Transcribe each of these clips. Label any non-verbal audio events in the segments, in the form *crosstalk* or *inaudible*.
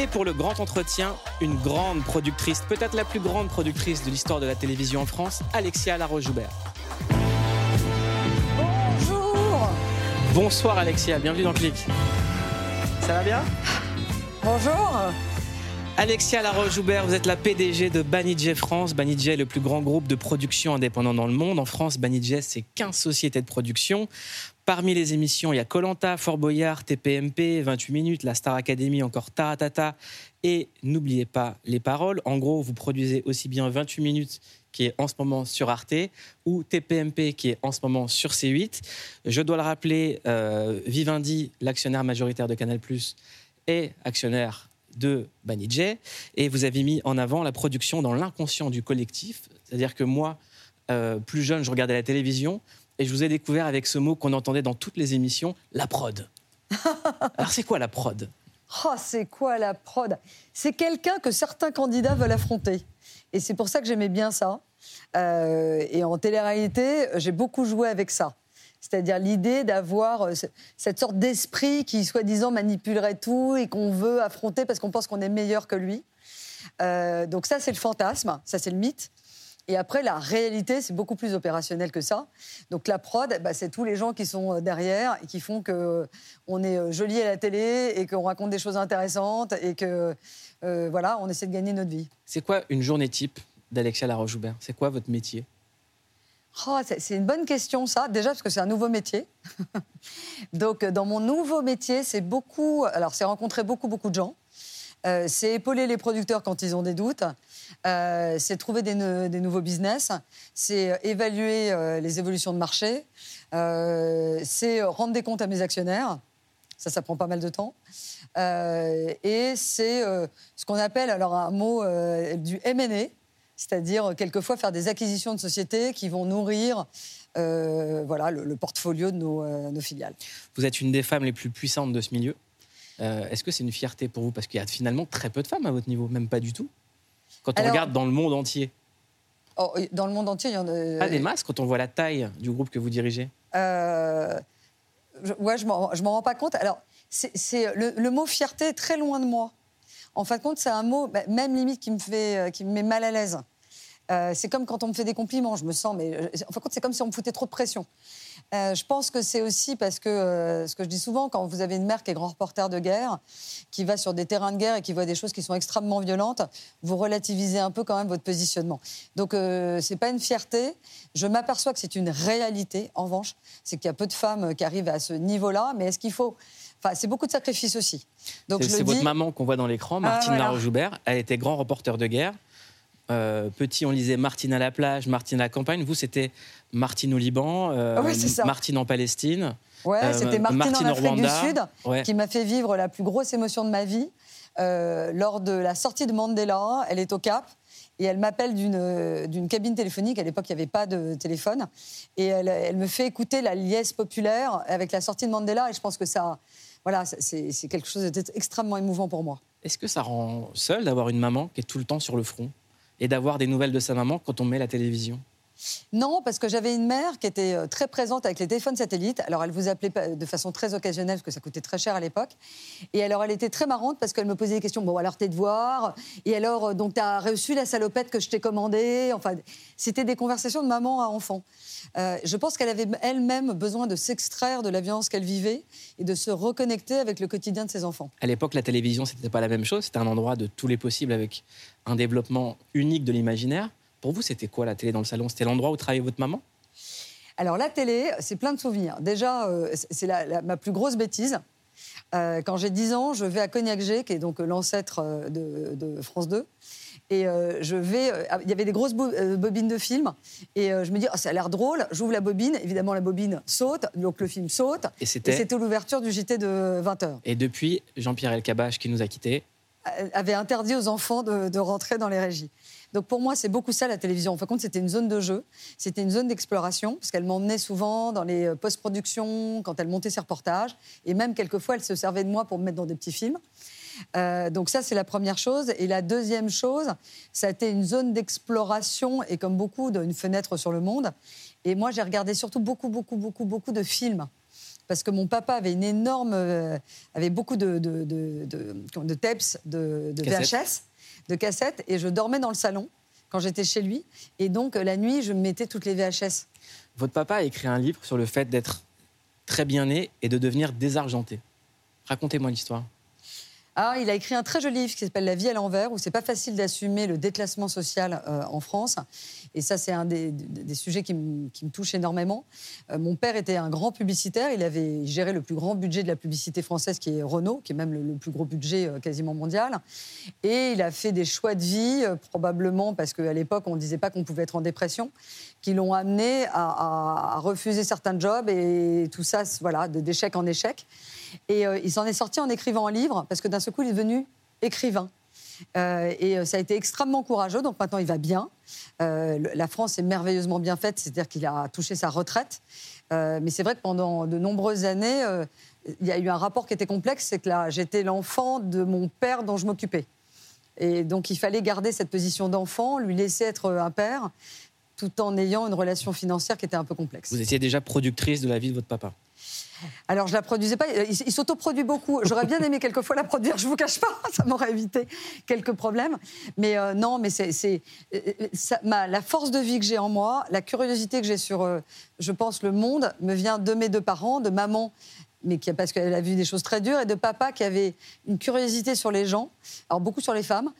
Et pour le grand entretien, une grande productrice, peut-être la plus grande productrice de l'histoire de la télévision en France, Alexia Laroche-Joubert. Bonjour Bonsoir Alexia, bienvenue dans Clic. Ça va bien? Bonjour Alexia Laroche-Joubert, vous êtes la PDG de Banijay France. Banijay est le plus grand groupe de production indépendant dans le monde. En France, Banijay, c'est 15 sociétés de production. Parmi les émissions, il y a Colanta, Fort Boyard, TPMP, 28 minutes, la Star Academy, encore Taratata. Et n'oubliez pas les paroles. En gros, vous produisez aussi bien 28 minutes qui est en ce moment sur Arte, ou TPMP qui est en ce moment sur C8. Je dois le rappeler, euh, Vivendi, l'actionnaire majoritaire de Canal+, est actionnaire de Banijay, et vous avez mis en avant la production dans l'inconscient du collectif. C'est-à-dire que moi, euh, plus jeune, je regardais la télévision, et je vous ai découvert avec ce mot qu'on entendait dans toutes les émissions, la prod. *laughs* Alors c'est quoi la prod? Oh, c'est quoi la prod? C'est quelqu'un que certains candidats veulent affronter. Et c'est pour ça que j'aimais bien ça. Euh, et en télé-réalité, j'ai beaucoup joué avec ça. C'est-à-dire l'idée d'avoir euh, cette sorte d'esprit qui, soi-disant, manipulerait tout et qu'on veut affronter parce qu'on pense qu'on est meilleur que lui. Euh, donc ça, c'est le fantasme, ça, c'est le mythe. Et après, la réalité, c'est beaucoup plus opérationnel que ça. Donc la prod, bah, c'est tous les gens qui sont derrière et qui font qu'on est joli à la télé et qu'on raconte des choses intéressantes et que voilà, on essaie de gagner notre vie. C'est quoi une journée type d'Alexia Laroche-Joubert? C'est quoi votre métier? Oh, C'est une bonne question, ça. Déjà, parce que c'est un nouveau métier. *laughs* Donc, dans mon nouveau métier, c'est beaucoup. Alors, c'est rencontrer beaucoup, beaucoup de gens. Euh, c'est épauler les producteurs quand ils ont des doutes. Euh, c'est trouver des, nouveaux business. C'est évaluer euh, les évolutions de marché. c'est rendre des comptes à mes actionnaires. Ça, ça prend pas mal de temps. et c'est ce qu'on appelle, alors un mot du M&A, c'est-à-dire quelquefois faire des acquisitions de sociétés qui vont nourrir voilà, le, portfolio de nos, filiales. Vous êtes une des femmes les plus puissantes de ce milieu? Est-ce que c'est une fierté pour vous? Parce qu'il y a finalement très peu de femmes à votre niveau, même pas du tout. Quand on regarde dans le monde entier. Oh, dans le monde entier, il y en a. Pas des masses quand on voit la taille du groupe que vous dirigez euh, je, Ouais, je m'en rends pas compte. Alors, c'est le, le, mot fierté est très loin de moi. En fin de compte, c'est un mot, bah, même limite, qui me, fait, euh, qui me met mal à l'aise. Euh, c'est comme quand on me fait des compliments, je me sens, mais euh, en fin de compte, c'est comme si on me foutait trop de pression. je pense que c'est aussi parce que, ce que je dis souvent, quand vous avez une mère qui est grand reporter de guerre, qui va sur des terrains de guerre et qui voit des choses qui sont extrêmement violentes, vous relativisez un peu quand même votre positionnement. Donc, ce c'est pas une fierté. Je m'aperçois que c'est une réalité, en revanche. C'est qu'il y a peu de femmes qui arrivent à ce niveau-là, mais est-ce qu'il faut Enfin, c'est beaucoup de sacrifices aussi. c'est votre maman qu'on voit dans l'écran, ah, Martine ah, joubert Elle était grand reporter de guerre. Euh, petit, on lisait Martine à la plage, Martine à la campagne. Vous, c'était Martine au Liban, euh, Martine en Palestine. Ouais, euh, c'était Martine, en Afrique du Sud qui m'a fait vivre la plus grosse émotion de ma vie. lors de la sortie de Mandela, elle est au Cap et elle m'appelle d'une cabine téléphonique. À l'époque, il n'y avait pas de téléphone. Et elle, elle, me fait écouter la liesse populaire avec la sortie de Mandela. Et je pense que ça, voilà, c'est quelque chose d'extrêmement émouvant pour moi. Est-ce que ça rend seul d'avoir une maman qui est tout le temps sur le front? Et d'avoir des nouvelles de sa maman quand on met la télévision non, parce que j'avais une mère qui était euh, très présente avec les téléphones satellites. Alors, elle vous appelait de façon très occasionnelle, parce que ça coûtait très cher à l'époque. Et alors, elle était très marrante parce qu'elle me posait des questions. Bon, alors, tes devoirs Et alors, euh, donc, t'as reçu la salopette que je t'ai commandée? Enfin, c'était des conversations de maman à enfant. Euh, je pense qu'elle avait elle-même besoin de s'extraire de la violence qu'elle vivait et de se reconnecter avec le quotidien de ses enfants. À l'époque, la télévision, c'était pas la même chose. C'était un endroit de tous les possibles avec un développement unique de l'imaginaire. Pour vous, c'était quoi la télé dans le salon? C'était l'endroit où travaillait votre maman? Alors la télé, c'est plein de souvenirs. Déjà, euh, c'est ma plus grosse bêtise. Euh, quand j'ai 10 ans, je vais à Cognac G, qui est donc l'ancêtre euh, de, France 2. Et je vais. Il y avait des grosses bobines de films. Et je me dis, oh, ça a l'air drôle. J'ouvre la bobine. Évidemment, la bobine saute. Donc le film saute. Et c'était l'ouverture du JT de 20h. Et depuis, Jean-Pierre Elkabach, qui nous a quittés, avait interdit aux enfants de, de rentrer dans les régies. Donc pour moi, c'est beaucoup ça la télévision. En fin de compte, c'était une zone de jeu, c'était une zone d'exploration, parce qu'elle m'emmenait souvent dans les euh, post-productions, quand elle montait ses reportages, et même quelquefois, elle se servait de moi pour me mettre dans des petits films. Euh, donc ça, c'est la première chose. Et la deuxième chose, ça a été une zone d'exploration et comme beaucoup, d'une fenêtre sur le monde. Et moi, j'ai regardé surtout beaucoup, beaucoup, beaucoup, beaucoup de films. parce que mon papa avait une énorme, euh, avait beaucoup de, de, de, de, tapes, de, VHS, de cassettes, et je dormais dans le salon quand j'étais chez lui. Et donc, la nuit, je mettais toutes les VHS. Votre papa a écrit un livre sur le fait d'être très bien né et de devenir désargenté. Racontez-moi l'histoire. Ah, il a écrit un très joli livre qui s'appelle La vie à l'envers, où c'est pas facile d'assumer le déclassement social euh, en France. Et ça, c'est un des, sujets qui me, touche énormément. Euh, mon père était un grand publicitaire. Il avait géré le plus grand budget de la publicité française, qui est Renault, qui est même le, plus gros budget euh, quasiment mondial. Et il a fait des choix de vie, probablement parce qu'à l'époque, on ne disait pas qu'on pouvait être en dépression, qui l'ont amené à, refuser certains jobs et tout ça, voilà, d'échec en échec. Et il s'en est sorti en écrivant un livre, parce que d'un seul coup, il est devenu écrivain. Euh, et euh, ça a été extrêmement courageux, donc maintenant il va bien. la France est merveilleusement bien faite, c'est-à-dire qu'il a touché sa retraite. mais c'est vrai que pendant de nombreuses années, il y a eu un rapport qui était complexe, c'est que là, j'étais l'enfant de mon père dont je m'occupais. Et donc il fallait garder cette position d'enfant, lui laisser être un père, tout en ayant une relation financière qui était un peu complexe. Vous étiez déjà productrice de la vie de votre papa? Alors, je la produisais pas. Il, s'autoproduit beaucoup. J'aurais bien aimé quelquefois la produire, je vous cache pas. *laughs* Ça m'aurait évité quelques problèmes. Mais euh, non, mais c'est euh, la force de vie que j'ai en moi, la curiosité que j'ai sur, euh, je pense, le monde, me vient de mes deux parents, de maman mais qui, parce qu'elle a vu des choses très dures, et de papa qui avait une curiosité sur les gens, alors beaucoup sur les femmes,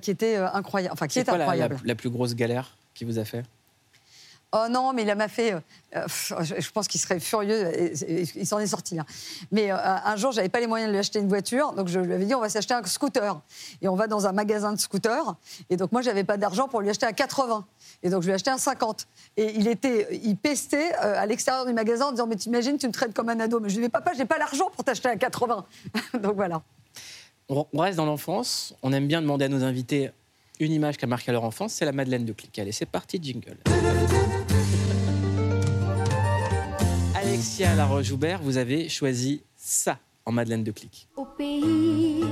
qui était incroyable. Enfin, qui est, incroyable. la, plus grosse galère? Qui vous a fait Oh non, mais il m'a fait. Euh, euh, je pense qu'il serait furieux. il s'en est sorti. Hein. Mais euh, un jour, j'avais pas les moyens de lui acheter une voiture, donc je lui avais dit on va s'acheter un scooter. Et on va dans un magasin de scooters. Et donc moi, j'avais pas d'argent pour lui acheter un 80. Et donc je lui ai acheté un 50. Et il était, il pestait à l'extérieur du magasin en disant mais t'imagines, tu me traites comme un ado. Mais je lui dis papa, j'ai pas l'argent pour t'acheter un 80. *laughs* donc voilà. On reste dans l'enfance. On aime bien demander à nos invités une image qui a marqué leur enfance, c'est la Madeleine de Click. Allez, c'est parti, jingle. Alexia Laroche-Joubert, vous avez choisi ça en Madeleine de Click. Au pays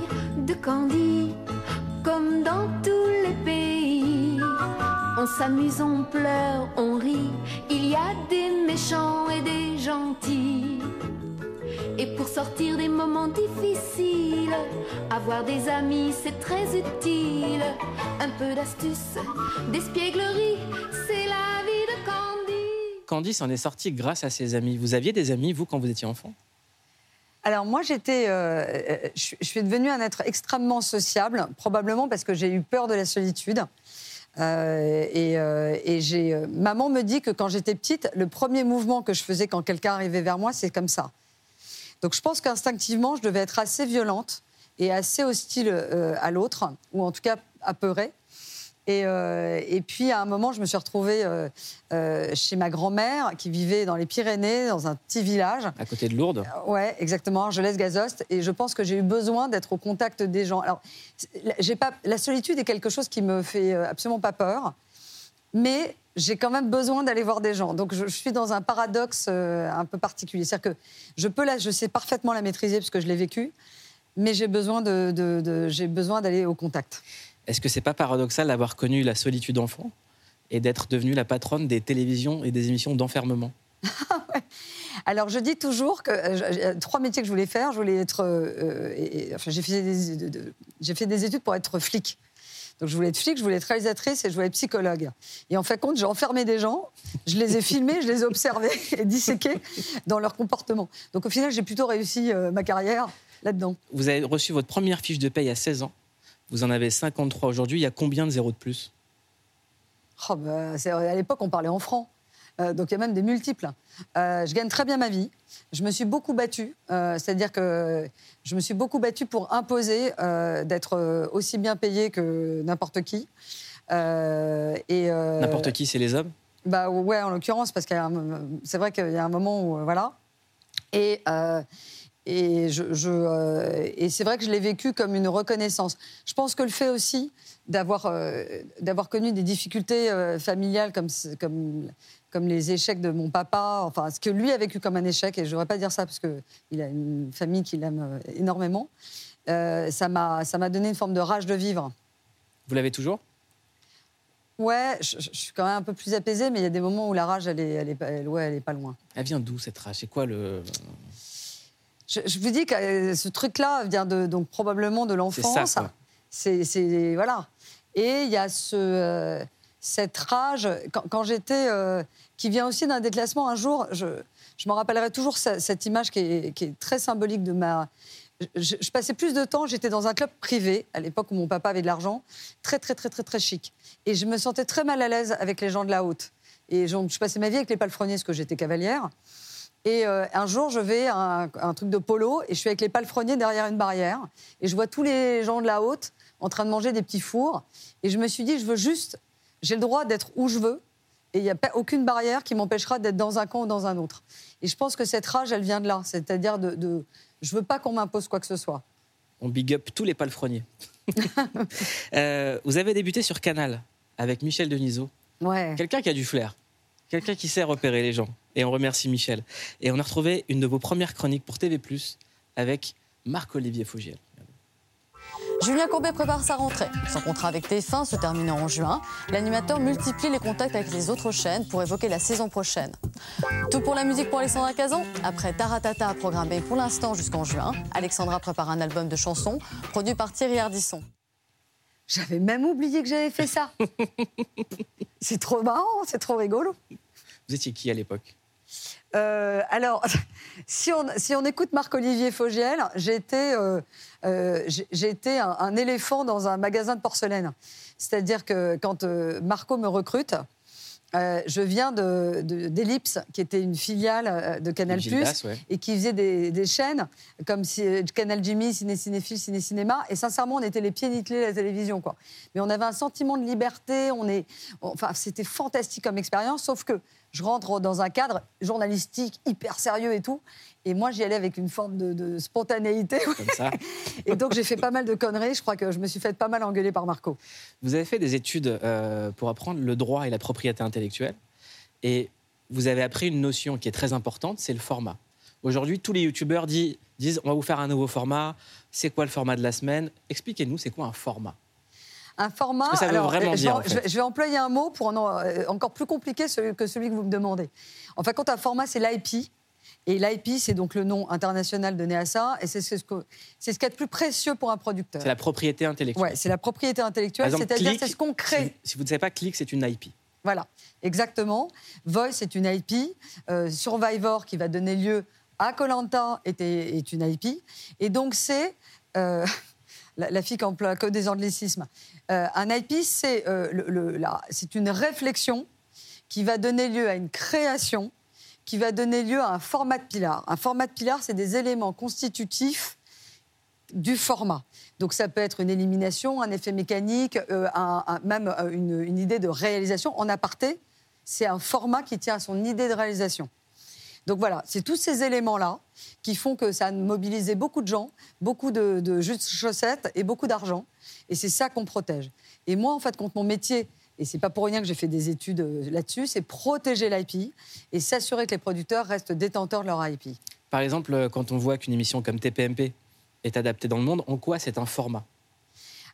de Candy, comme dans tous les pays, on s'amuse, on pleure, on rit. Il y a des méchants et des gentils. Et pour sortir des moments difficiles, avoir des amis c'est très utile. Un peu d'astuce, d'espièglerie, c'est la vie de Candy. Candy s'en est sortie grâce à ses amis. Vous aviez des amis, vous, quand vous étiez enfant? Alors moi, j'étais, euh, euh, je, suis devenue un être extrêmement sociable, probablement parce que j'ai eu peur de la solitude. Euh, et, j'ai, maman me dit que quand j'étais petite, le premier mouvement que je faisais quand quelqu'un arrivait vers moi, c'est comme ça. Donc je pense qu'instinctivement, je devais être assez violente et assez hostile euh, à l'autre, ou en tout cas apeurée. Et, euh, et, puis, à un moment, je me suis retrouvée euh, chez ma grand-mère qui vivait dans les Pyrénées, dans un petit village. À côté de Lourdes Ouais, exactement, Je laisse gazost Et je pense que j'ai eu besoin d'être au contact des gens. Alors, j'ai pas, la solitude est quelque chose qui me fait absolument pas peur. Mais j'ai quand même besoin d'aller voir des gens. Donc je, suis dans un paradoxe euh, un peu particulier. C'est-à-dire que je peux je sais parfaitement la maîtriser parce que je l'ai vécu, mais j'ai besoin de, j'ai besoin d'aller au contact. Est-ce que c'est pas paradoxal d'avoir connu la solitude enfant et d'être devenue la patronne des télévisions et des émissions d'enfermement? Alors je dis toujours que euh, trois métiers que je voulais faire, je voulais être, euh, enfin, j'ai fait, j'ai fait des études pour être flic. Donc je voulais être flic, je voulais être réalisatrice et je voulais être psychologue. Et en fait, compte, j'ai enfermé des gens, je les ai filmés, je les ai observés *laughs* et disséqués dans leur comportement. Donc au final, j'ai plutôt réussi euh, ma carrière là-dedans. Vous avez reçu votre première fiche de paye à 16 ans. Vous en avez 53 aujourd'hui. Il y a combien de zéros de plus? Oh bah, À l'époque, on parlait en francs. Euh, donc il y a même des multiples. Euh, je gagne très bien ma vie. Je me suis beaucoup battue, euh, c'est-à-dire que je me suis beaucoup battue pour imposer d'être aussi bien payée que n'importe qui. et n'importe qui, c'est les hommes? Bah ouais, en l'occurrence, parce que c'est vrai qu'il y a un moment où voilà. Et et, je, et c'est vrai que je l'ai vécu comme une reconnaissance. Je pense que le fait aussi d'avoir d'avoir connu des difficultés familiales comme, comme comme les échecs de mon papa, enfin ce que lui a vécu comme un échec, et je ne devrais pas dire ça parce qu'il a une famille qu'il aime euh, énormément, euh, ça m'a donné une forme de rage de vivre. Vous l'avez toujours? Ouais, je, je suis quand même un peu plus apaisée, mais il y a des moments où la rage, elle est, elle est, pas- elle- ouais, elle est pas loin. Elle vient d'où cette rage? C'est quoi le. Je, je vous dis que euh, ce truc-là vient de, donc probablement de C'est ça, l'enfance. C'est, c'est- voilà. Et il y a ce, euh, cette rage quand, quand j'étais, euh, qui vient aussi d'un déclassement. Un jour, je, je m'en rappellerai toujours ce- cette image qui est, qui est très symbolique de ma. Je, je passais plus de temps. J'étais dans un club privé à l'époque où mon papa avait de l'argent, très très très très très chic. Et je me sentais très mal à l'aise avec les gens de la haute. Et donc, je passais ma vie avec les palefreniers parce que j'étais cavalière. Et euh, un jour, je vais à un, un truc de polo et je suis avec les palefreniers derrière une barrière. Et je vois tous les gens de la haute en train de manger des petits fours. Et je me suis dit, je veux juste, j'ai le droit d'être où je veux. Et il n'y a pas, aucune barrière qui m'empêchera d'être dans un camp ou dans un autre. Et je pense que cette rage, elle vient de là. C'est-à-dire de, de je veux pas qu'on m'impose quoi que ce soit. On big up tous les palefreniers. *laughs* Euh, vous avez débuté sur Canal avec Michel Denisot. Ouais. Quelqu'un qui a du flair. Quelqu'un qui sait repérer les gens. Et on remercie Michel. Et on a retrouvé une de vos premières chroniques pour TV, avec Marc-Olivier Faugiel. Julien Courbet prépare sa rentrée. Son contrat avec TF1 se terminant en juin, l'animateur multiplie les contacts avec les autres chaînes pour évoquer la saison prochaine. Tout pour la musique pour Alexandra Kazan Après Taratata programmé pour l'instant jusqu'en juin, Alexandra prépare un album de chansons produit par Thierry Ardisson. J'avais même oublié que j'avais fait ça. *laughs* c'est trop marrant, c'est trop rigolo. Vous étiez qui à l'époque? Euh, alors, *laughs* si on, si on écoute Marc-Olivier Fogiel, j'étais euh, euh, j'ai- un, un éléphant dans un magasin de porcelaine. C'est-à-dire que quand Marco me recrute, je viens de- de- d'Ellipse, qui était une filiale de Canal+, Gildas, ouais. et qui faisait des, des chaînes comme si, Canal Jimmy, Ciné Cinéphile, Ciné Cinéma. Et sincèrement, on était les pieds nickelés à la télévision. Quoi. Mais on avait un sentiment de liberté. On est, enfin, c'était fantastique comme expérience, sauf que je rentre dans un cadre journalistique hyper sérieux et tout. Et moi, j'y allais avec une forme de, de spontanéité. Comme ça. *laughs* Et donc, j'ai fait pas mal de conneries. Je crois que je me suis fait pas mal engueuler par Marco. Vous avez fait des études euh, pour apprendre le droit et la propriété intellectuelle. Et vous avez appris une notion qui est très importante, c'est le format. Aujourd'hui, tous les youtubeurs disent, disent on va vous faire un nouveau format. C'est quoi le format de la semaine? Expliquez-nous, c'est quoi un format? Un format. Qu'est-ce que ça veut vraiment je, vais, dire, en je fait vais- je vais employer un mot pour en- euh, encore plus compliqué que celui que vous me demandez. En fait, quand un format, c'est l'IP. Et l'IP, c'est donc le nom international donné à ça. Et c'est ce c'est ce qu'il y a de plus précieux pour un producteur. C'est la propriété intellectuelle. Ouais, c'est la propriété intellectuelle, c'est-à-dire c'est ce qu'on crée. Si vous, si vous ne savez pas, Click, c'est une IP. Voilà, exactement. Voice est une IP. Euh, Survivor, qui va donner lieu à Colanta, est, est une IP. Et donc, c'est. euh, la, la emploie des anglicismes. Euh, un IP, c'est euh, c'est une réflexion qui va donner lieu à une création, qui va donner lieu à un format de pilar. Un format de pilar, c'est des éléments constitutifs du format. Donc ça peut être une élimination, un effet mécanique, euh, un- même une idée de réalisation. En aparté, c'est un format qui tient à son idée de réalisation. Donc voilà, c'est tous ces éléments-là qui font que ça a mobilisé beaucoup de gens, beaucoup de, de chaussettes et beaucoup d'argent. Et c'est ça qu'on protège. Et moi, en fait, contre mon métier, et c'est pas pour rien que j'ai fait des études euh, là-dessus, c'est protéger l'IP et s'assurer que les producteurs restent détenteurs de leur IP. Par exemple, euh, quand on voit qu'une émission comme TPMP est adaptée dans le monde, en quoi c'est un format?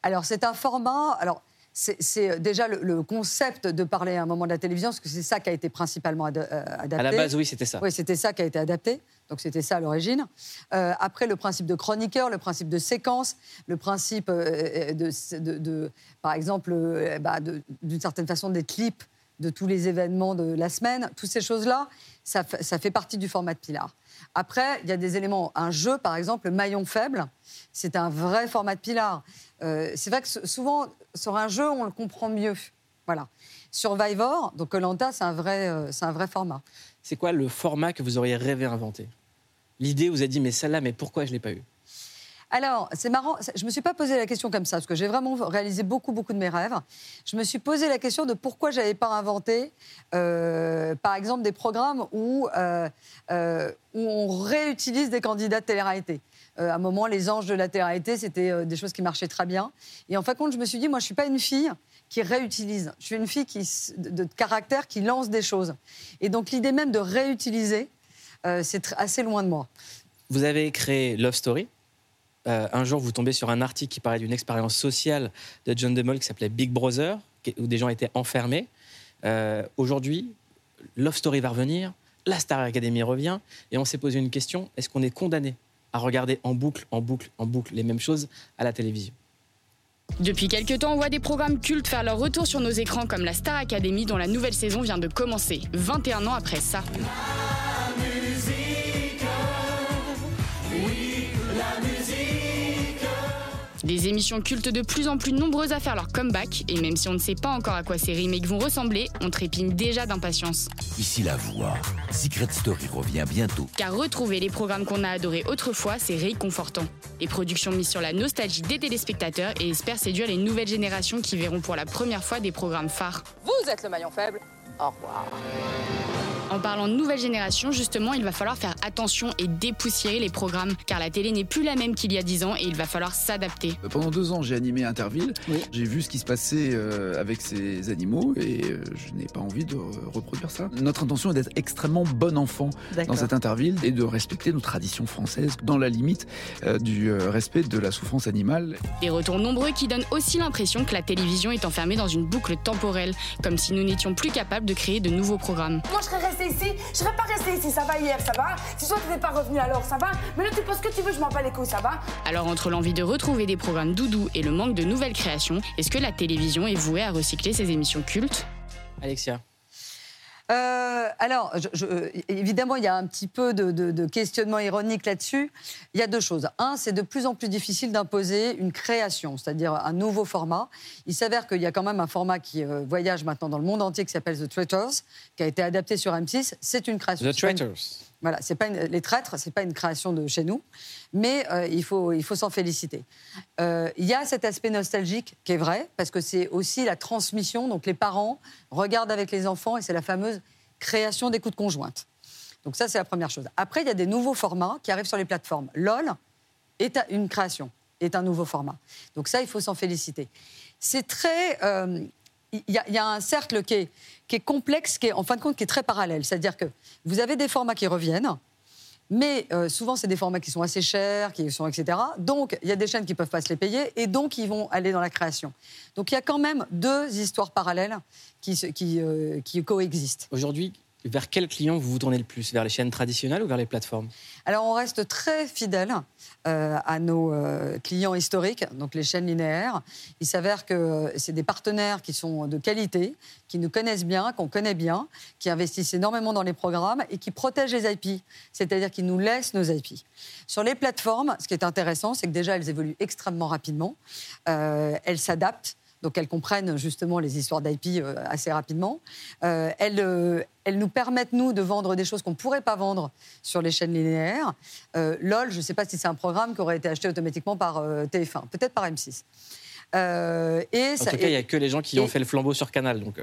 Alors, c'est un format. Alors, c'est- c'est déjà le, le concept de parler à un moment de la télévision, parce que c'est ça qui a été principalement ad- euh, adapté. À la base, oui, c'était ça. Oui, c'était ça qui a été adapté. Donc c'était ça à l'origine. Euh, après, le principe de chroniqueur, le principe de séquence, le principe euh, de, de- de- par exemple, euh, bah, d'une certaine façon, des clips de tous les événements de la semaine. Toutes ces choses-là, ça, ça fait partie du format de Pilar. Après, il y a des éléments. Un jeu, par exemple, le maillon faible, c'est un vrai format de Pilar. Euh, c'est vrai que souvent, sur un jeu, on le comprend mieux. Voilà. Survivor, donc Colanta, c'est un, vrai, euh, un vrai format. C'est quoi le format que vous auriez rêvé inventer L'idée vous a dit, mais celle-là, mais pourquoi je ne l'ai pas eu? Alors, c'est marrant, je ne me suis pas posé la question comme ça, parce que j'ai vraiment réalisé beaucoup, beaucoup de mes rêves. Je me suis posé la question de pourquoi je n'avais pas inventé, euh, par exemple, des programmes où, euh, euh, où on réutilise des candidats de télé-réalité. À un moment, les anges de la télé-réalité, c'était des choses qui marchaient très bien. Et en fin de compte, je me suis dit, moi, je ne suis pas une fille qui réutilise. Je suis une fille qui, de, de caractère qui lance des choses. Et donc, l'idée même de réutiliser, c'est assez loin de moi. Vous avez créé Love Story. Euh, un jour, vous tombez sur un article qui parlait d'une expérience sociale de John DeMol qui s'appelait Big Brother. où des gens étaient enfermés. Euh, aujourd'hui, Love Story va revenir, la Star Academy revient, et on s'est posé une question est-ce qu'on est condamné à regarder en boucle, en boucle, en boucle les mêmes choses à la télévision? Depuis quelques temps, on voit des programmes cultes faire leur retour sur nos écrans comme la Star Academy dont la nouvelle saison vient de commencer, 21 ans après ça. Des émissions cultes de plus en plus nombreuses à faire leur comeback, et même si on ne sait pas encore à quoi ces remakes vont ressembler, on trépigne déjà d'impatience. Ici la voix. Secret Story revient bientôt. Car retrouver les programmes qu'on a adorés autrefois, c'est réconfortant. Les productions misent sur la nostalgie des téléspectateurs et espèrent séduire les nouvelles générations qui verront pour la première fois des programmes phares. Vous êtes le maillon faible. Au revoir. En parlant de nouvelle génération, justement, il va falloir faire attention et dépoussiérer les programmes, car la télé n'est plus la même qu'il y a 10 ans et il va falloir s'adapter. Euh, pendant deux ans, j'ai animé Interville. J'ai vu ce qui se passait euh, avec ces animaux et euh, je n'ai pas envie de reproduire ça. Notre intention est d'être extrêmement bon enfant dans cette Interville et de respecter nos traditions françaises dans la limite du respect de la souffrance animale. Des retours nombreux qui donnent aussi l'impression que la télévision est enfermée dans une boucle temporelle, comme si nous n'étions plus capables de créer de nouveaux programmes. Moi, je serais ici, je serais pas restée ici, ça va hier, ça va. Si toi t'étais pas revenu alors, ça va. Mais là tu penses que tu veux, je m'en bats les couilles, ça va. Alors entre l'envie de retrouver des programmes doudou et le manque de nouvelles créations, est-ce que la télévision est vouée à recycler ses émissions cultes? Alexia euh, alors, évidemment, il y a un petit peu de, questionnement ironique là-dessus. Il y a deux choses. Un, c'est de plus en plus difficile d'imposer une création, c'est-à-dire un nouveau format. Il s'avère qu'il y a quand même un format qui euh, voyage maintenant dans le monde entier qui s'appelle The Traitors, qui a été adapté sur M6. C'est une création. The Traitors. Voilà, c'est pas les traîtres, c'est pas une création de chez nous, mais euh, il faut, il faut s'en féliciter. Il y a cet aspect nostalgique qui est vrai, parce que c'est aussi la transmission. Donc les parents regardent avec les enfants, et c'est la fameuse création d'écoute conjointe. Donc ça, c'est la première chose. Après, il y a des nouveaux formats qui arrivent sur les plateformes. LOL est une création, est un nouveau format. Donc ça, il faut s'en féliciter. C'est très... Euh, il y, a un cercle qui est, complexe, qui est en fin de compte qui est très parallèle. C'est-à-dire que vous avez des formats qui reviennent, mais euh, souvent c'est des formats qui sont assez chers, qui sont etc. Donc il y a des chaînes qui peuvent pas se les payer et donc ils vont aller dans la création. Donc il y a quand même deux histoires parallèles qui, euh, qui coexistent. Aujourd'hui, vers quel client vous vous tournez le plus? Vers les chaînes traditionnelles ou vers les plateformes? Alors on reste très fidèle euh, à nos euh, clients historiques, donc les chaînes linéaires. Il s'avère que c'est des partenaires qui sont de qualité, qui nous connaissent bien, qu'on connaît bien, qui investissent énormément dans les programmes et qui protègent les IP, c'est-à-dire qu'ils nous laissent nos IP. Sur les plateformes, ce qui est intéressant, c'est que déjà elles évoluent extrêmement rapidement, elles s'adaptent donc elles comprennent justement les histoires d'IP euh, assez rapidement. Euh, euh, elles, nous permettent, nous, de vendre des choses qu'on ne pourrait pas vendre sur les chaînes linéaires. LOL, je ne sais pas si c'est un programme qui aurait été acheté automatiquement par TF1, peut-être par M6. et en tout cas, il n'y a que les gens qui ont fait le flambeau sur Canal. Donc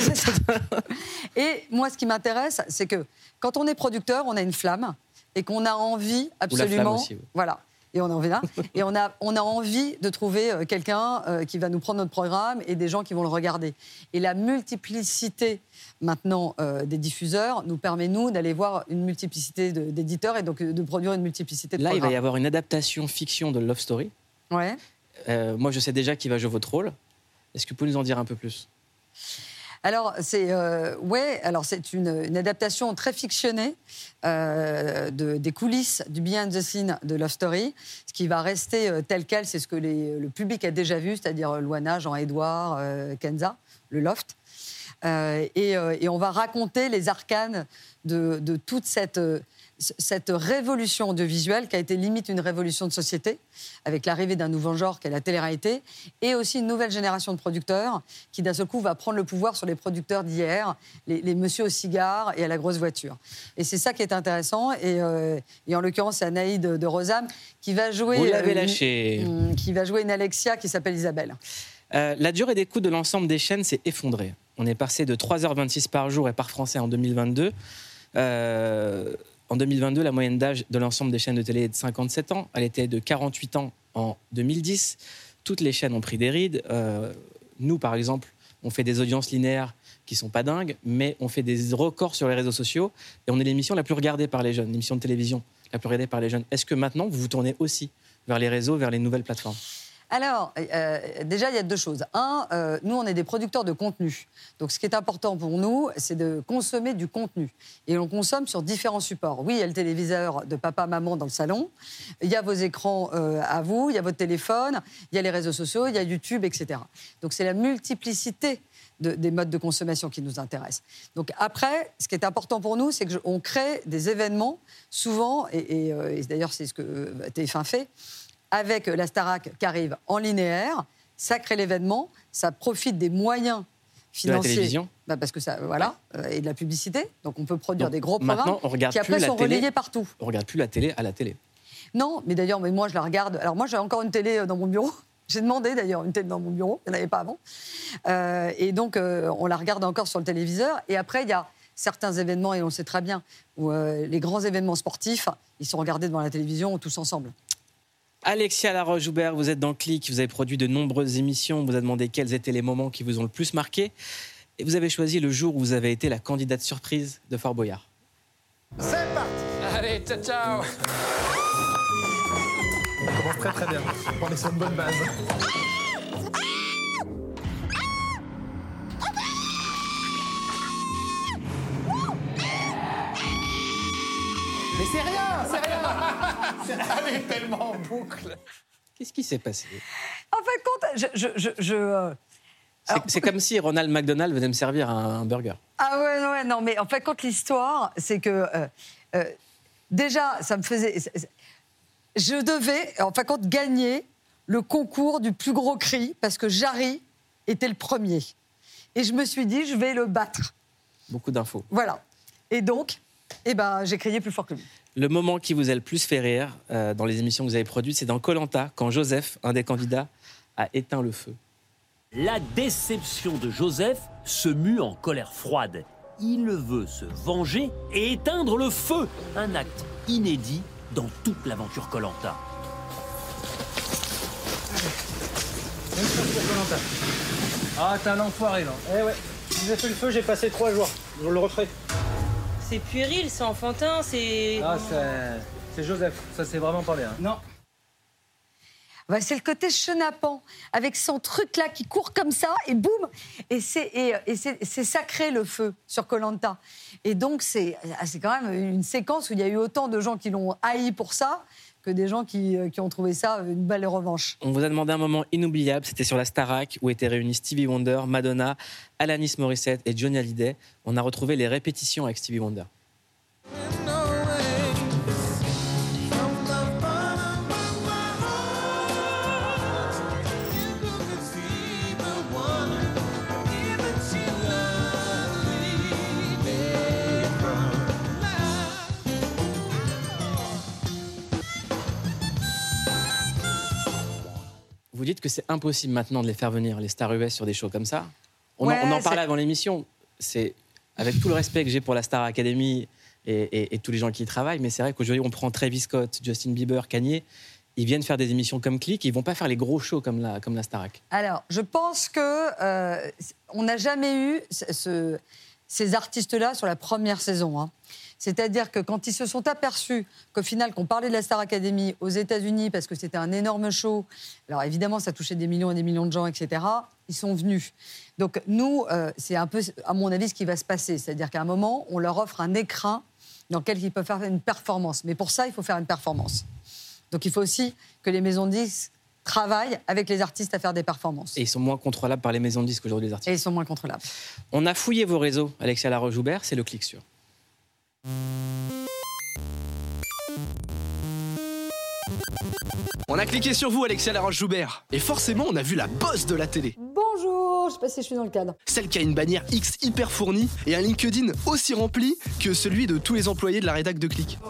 ça. *laughs* et moi, ce qui m'intéresse, c'est que quand on est producteur, on a une flamme et qu'on a envie absolument. Aussi, Voilà et on en vient. *laughs* et on a, on a envie de trouver euh, quelqu'un euh, qui va nous prendre notre programme et des gens qui vont le regarder. Et la multiplicité maintenant euh, des diffuseurs nous permet, nous, d'aller voir une multiplicité d'éditeurs et donc de produire une multiplicité de Là, programmes. il va y avoir une adaptation fiction de Love Story. Ouais. moi, je sais déjà qui va jouer votre rôle. Est-ce que vous pouvez nous en dire un peu plus? Alors, c'est euh, alors c'est une, adaptation très fictionnée euh, de, des coulisses du behind the scene de Love Story. Ce qui va rester euh, tel quel, c'est ce que le public a déjà vu, c'est-à-dire Luana, Jean-Édouard, Kenza, le loft. Et, et, on va raconter les arcanes de, de toute cette cette révolution audiovisuelle qui a été limite une révolution de société, avec l'arrivée d'un nouveau genre qui est la télé-réalité, et aussi une nouvelle génération de producteurs qui d'un seul coup va prendre le pouvoir sur les producteurs d'hier, les, les monsieur au cigare et à la grosse voiture. Et c'est ça qui est intéressant, et, euh, en l'occurrence c'est Anaïd de, Rosam qui va jouer... Vous l'avez euh, lâché. Une, qui va jouer une Alexia qui s'appelle Isabelle. Euh, la durée d'écoute de l'ensemble des chaînes s'est effondrée. On est passé de 3h26 par jour et par français en 2022. Euh, en 2022, la moyenne d'âge de l'ensemble des chaînes de télé est de 57 ans. Elle était de 48 ans en 2010. Toutes les chaînes ont pris des rides. Euh, nous, par exemple, on fait des audiences linéaires qui sont pas dingues, mais on fait des records sur les réseaux sociaux et on est l'émission la plus regardée par les jeunes, l'émission de télévision la plus regardée par les jeunes. Est-ce que maintenant vous vous tournez aussi vers les réseaux, vers les nouvelles plateformes? Alors, euh, déjà, il y a deux choses. Un, euh, nous, on est des producteurs de contenu. Donc, ce qui est important pour nous, c'est de consommer du contenu. Et on consomme sur différents supports. Oui, il y a le téléviseur de papa, maman dans le salon. Il y a vos écrans euh, à vous, il y a votre téléphone, il y a les réseaux sociaux, il y a YouTube, etc. Donc, c'est la multiplicité des modes de consommation qui nous intéressent. Donc après, ce qui est important pour nous, c'est qu'on crée des événements, souvent, et, et d'ailleurs c'est ce que TF1 fait, avec la Starac qui arrive en linéaire, ça crée l'événement, ça profite des moyens financiers. De la télévision bah parce que ça, voilà, euh, et de la publicité. Donc on peut produire des gros programmes on regarde qui après sont relayés partout. On regarde plus la télé à la télé. Non, mais d'ailleurs, mais moi je la regarde. Alors moi j'ai encore une télé euh, dans mon bureau. *laughs* J'ai demandé d'ailleurs une télé dans mon bureau, il n'y en avait pas avant. Euh, et donc on la regarde encore sur le téléviseur. Et après il y a certains événements, et on sait très bien, où les grands événements sportifs, ils sont regardés devant la télévision tous ensemble. Alexia Laroche-Joubert, vous êtes dans Click, vous avez produit de nombreuses émissions, on vous a demandé quels étaient les moments qui vous ont le plus marqué. Et vous avez choisi le jour où vous avez été la candidate surprise de Fort Boyard. C'est parti Allez, ciao ciao On commence très très bien. On est sur une bonne base. Mais c'est rien, c'est rien Elle est tellement en boucle Qu'est-ce qui s'est passé? En fait, compte, je... je, je, euh, C'est comme si Ronald McDonald venait me servir un, burger. Ah ouais, ouais, non, mais en fait, quand l'histoire, c'est que... Euh, euh, déjà, ça me faisait... Je devais, en fait, quand gagner le concours du plus gros cri, parce que Jarry était le premier. Et je me suis dit, je vais le battre. Beaucoup d'infos. Voilà. Et donc, eh ben, j'ai crié plus fort que lui. Le moment qui vous a le plus fait rire euh, dans les émissions que vous avez produites, c'est dans Colanta, quand Joseph, un des candidats, a éteint le feu. La déception de Joseph se mue en colère froide. Il veut se venger et éteindre le feu, un acte inédit dans toute l'aventure Colanta. Ah, t'es un enfoiré là. Eh ouais, j'ai fait le feu, j'ai passé trois jours. Je le referai. C'est puéril, c'est enfantin, c'est. Ah, c'est Joseph, ça c'est vraiment pas bien. Non. Bah, c'est le côté chenapan, avec son truc là qui court comme ça, et boum Et c'est et, sacré le feu sur Colanta. Et donc, c'est quand même une séquence où il y a eu autant de gens qui l'ont haï pour ça que des gens qui, qui, ont trouvé ça une belle revanche. On vous a demandé un moment inoubliable, c'était sur la Starac, où étaient réunis Stevie Wonder, Madonna, Alanis Morissette et Johnny Hallyday. On a retrouvé les répétitions avec Stevie Wonder. Vous dites que c'est impossible maintenant de les faire venir, les stars US, sur des shows comme ça. On, en, parlait avant l'émission. C'est avec tout le respect que j'ai pour la Star Academy et, tous les gens qui y travaillent, mais c'est vrai qu'aujourd'hui, on prend Travis Scott, Justin Bieber, Kanye. Ils viennent faire des émissions comme Click, ils vont pas faire les gros shows comme la, comme la Starac. Alors, je pense que euh, on n'a jamais eu ces artistes-là sur la première saison. Hein. C'est-à-dire que quand ils se sont aperçus qu'au final, qu'on parlait de la Star Academy aux États-Unis parce que c'était un énorme show, alors évidemment, ça touchait des millions et des millions de gens, etc., ils sont venus. Donc nous, euh, c'est un peu, à mon avis, ce qui va se passer. C'est-à-dire qu'à un moment, on leur offre un écran dans lequel ils peuvent faire une performance. Mais pour ça, il faut faire une performance. Donc il faut aussi que les maisons disques travaillent avec les artistes à faire des performances. Et ils sont moins contrôlables par les maisons de disques aujourd'hui, les artistes. Et ils sont moins contrôlables. On a fouillé vos réseaux, Alexia Laroche-Joubert, c'est le clic sur. On a cliqué sur vous, Alexia Laroche-Joubert. Et forcément, on a vu la bosse de la télé. Bonjour, je sais pas si je suis dans le cadre. Celle qui a une bannière X hyper fournie et un LinkedIn aussi rempli que celui de tous les employés de la rédac de Click. *laughs*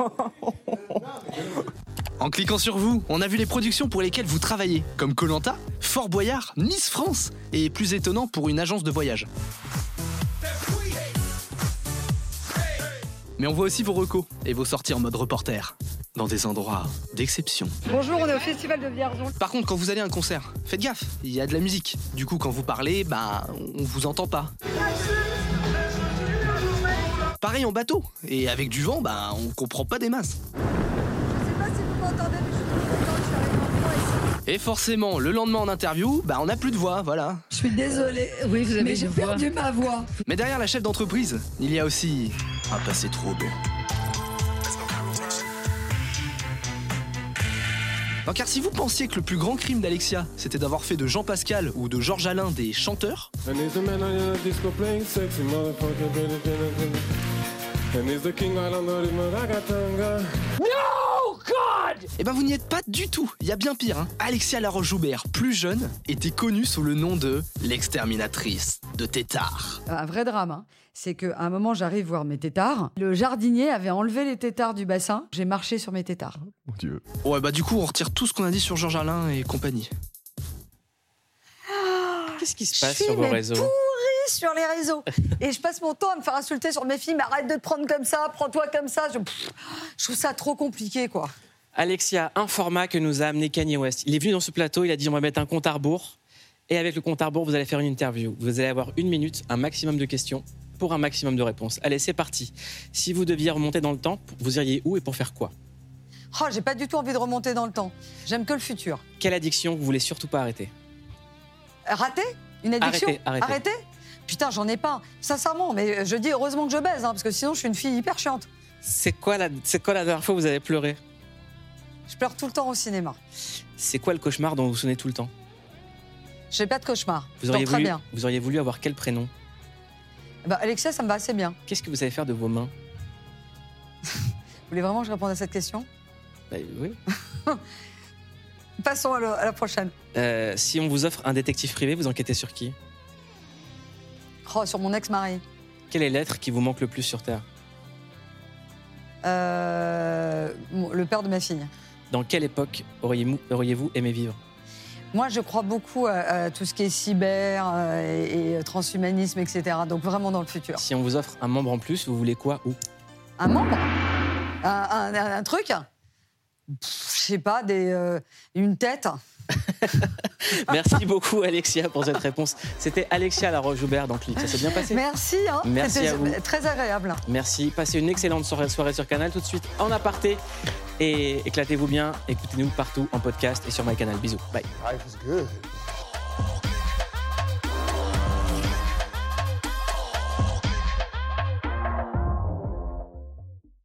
En cliquant sur vous, on a vu les productions pour lesquelles vous travaillez, comme Colanta, Fort Boyard, Miss France et plus étonnant pour une agence de voyage. Mais on voit aussi vos recos et vos sorties en mode reporter, dans des endroits d'exception. Bonjour, on est au festival de Vierzon. Par contre, quand vous allez à un concert, faites gaffe, il y a de la musique. Du coup, quand vous parlez, bah, on vous entend pas. Pareil en bateau, et avec du vent, bah, on comprend pas des masses. Et forcément, le lendemain en interview, bah on n'a plus de voix, voilà. Je suis désolée. Oui, vous avez mais une j'ai voix. perdu ma voix. Mais derrière la chef d'entreprise, il y a aussi un passé trouble. Non, car si vous pensiez que le plus grand crime d'Alexia, c'était d'avoir fait de Jean Pascal ou de Georges Alain des chanteurs, And he's the man on the disco playing sexy motherfucker. Billy Jean. And he's the king right under the Madagatanga. No, God Eh ben vous n'y êtes pas du tout. Il y a bien pire. Hein. Alexia Laroche-Joubert, plus jeune, était connue sous le nom de l'exterminatrice de Tétard. Un vrai drame, hein. c'est qu'à un moment, j'arrive voir mes tétards. Le jardinier avait enlevé les tétards du bassin. J'ai marché sur mes tétards. Mon Dieu. Ouais bah du coup on retire tout ce qu'on a dit sur Georges Alain et compagnie. Qu'est-ce qui se Je passe suis sur vos réseaux pourrie sur les réseaux. *laughs* Et je passe mon temps à me faire insulter sur mes filles. Mais arrête de te prendre comme ça, prends-toi comme ça. Je, pff, je trouve ça trop compliqué, quoi. Alexia, un format que nous a amené Kanye West. Il est venu dans ce plateau, il a dit on va mettre un compte à rebours. Et avec le compte à rebours, vous allez faire une interview. Vous allez avoir une minute, un maximum de questions pour un maximum de réponses. Allez, c'est parti. Si vous deviez remonter dans le temps, vous iriez où et pour faire quoi? Oh, j'ai pas du tout envie de remonter dans le temps. J'aime que le futur. Quelle addiction vous voulez surtout pas arrêter? Raté Une addiction? Arrêtez, arrêtez. Putain, j'en ai pas. Sincèrement, mais je dis heureusement que je baise, hein, parce que sinon je suis une fille hyper chiante. C'est quoi, la, quoi la dernière fois où vous avez pleuré? Je pleure tout le temps au cinéma. C'est quoi le cauchemar dont vous souvenez tout le temps? J'ai pas de cauchemar. vous auriez, voulu, bien. vous auriez voulu avoir quel prénom? Bah, Alexia, ça me va assez bien. Qu'est-ce que vous savez faire de vos mains? Vous voulez vraiment que je réponde à cette question? Bah, Oui. *laughs* Passons à, le- à la prochaine. Euh, si on vous offre un détective privé, vous enquêtez sur qui? Oh, sur mon ex-mari. Quel est l'être qui vous manque le plus sur Terre? Euh, le père de ma fille. Dans quelle époque auriez-vous aimé vivre? Moi, je crois beaucoup à, à tout ce qui est cyber euh, et, et transhumanisme, etc. Donc vraiment dans le futur. Si on vous offre un membre en plus, vous voulez quoi Où? Un membre? Un, un- un- un truc Je sais pas, des, euh, une tête? *laughs* *laughs* Merci beaucoup Alexia pour cette réponse. C'était Alexia Laroche-Joubert dans Click. Ça s'est bien passé Merci, hein. Merci C'était à vous. très agréable. Merci. Passez une excellente soirée, soirée sur Canal. Tout de suite en aparté. Et éclatez-vous bien. Écoutez-nous partout en podcast et sur MyCanal. Bisous. Bye. Life is good.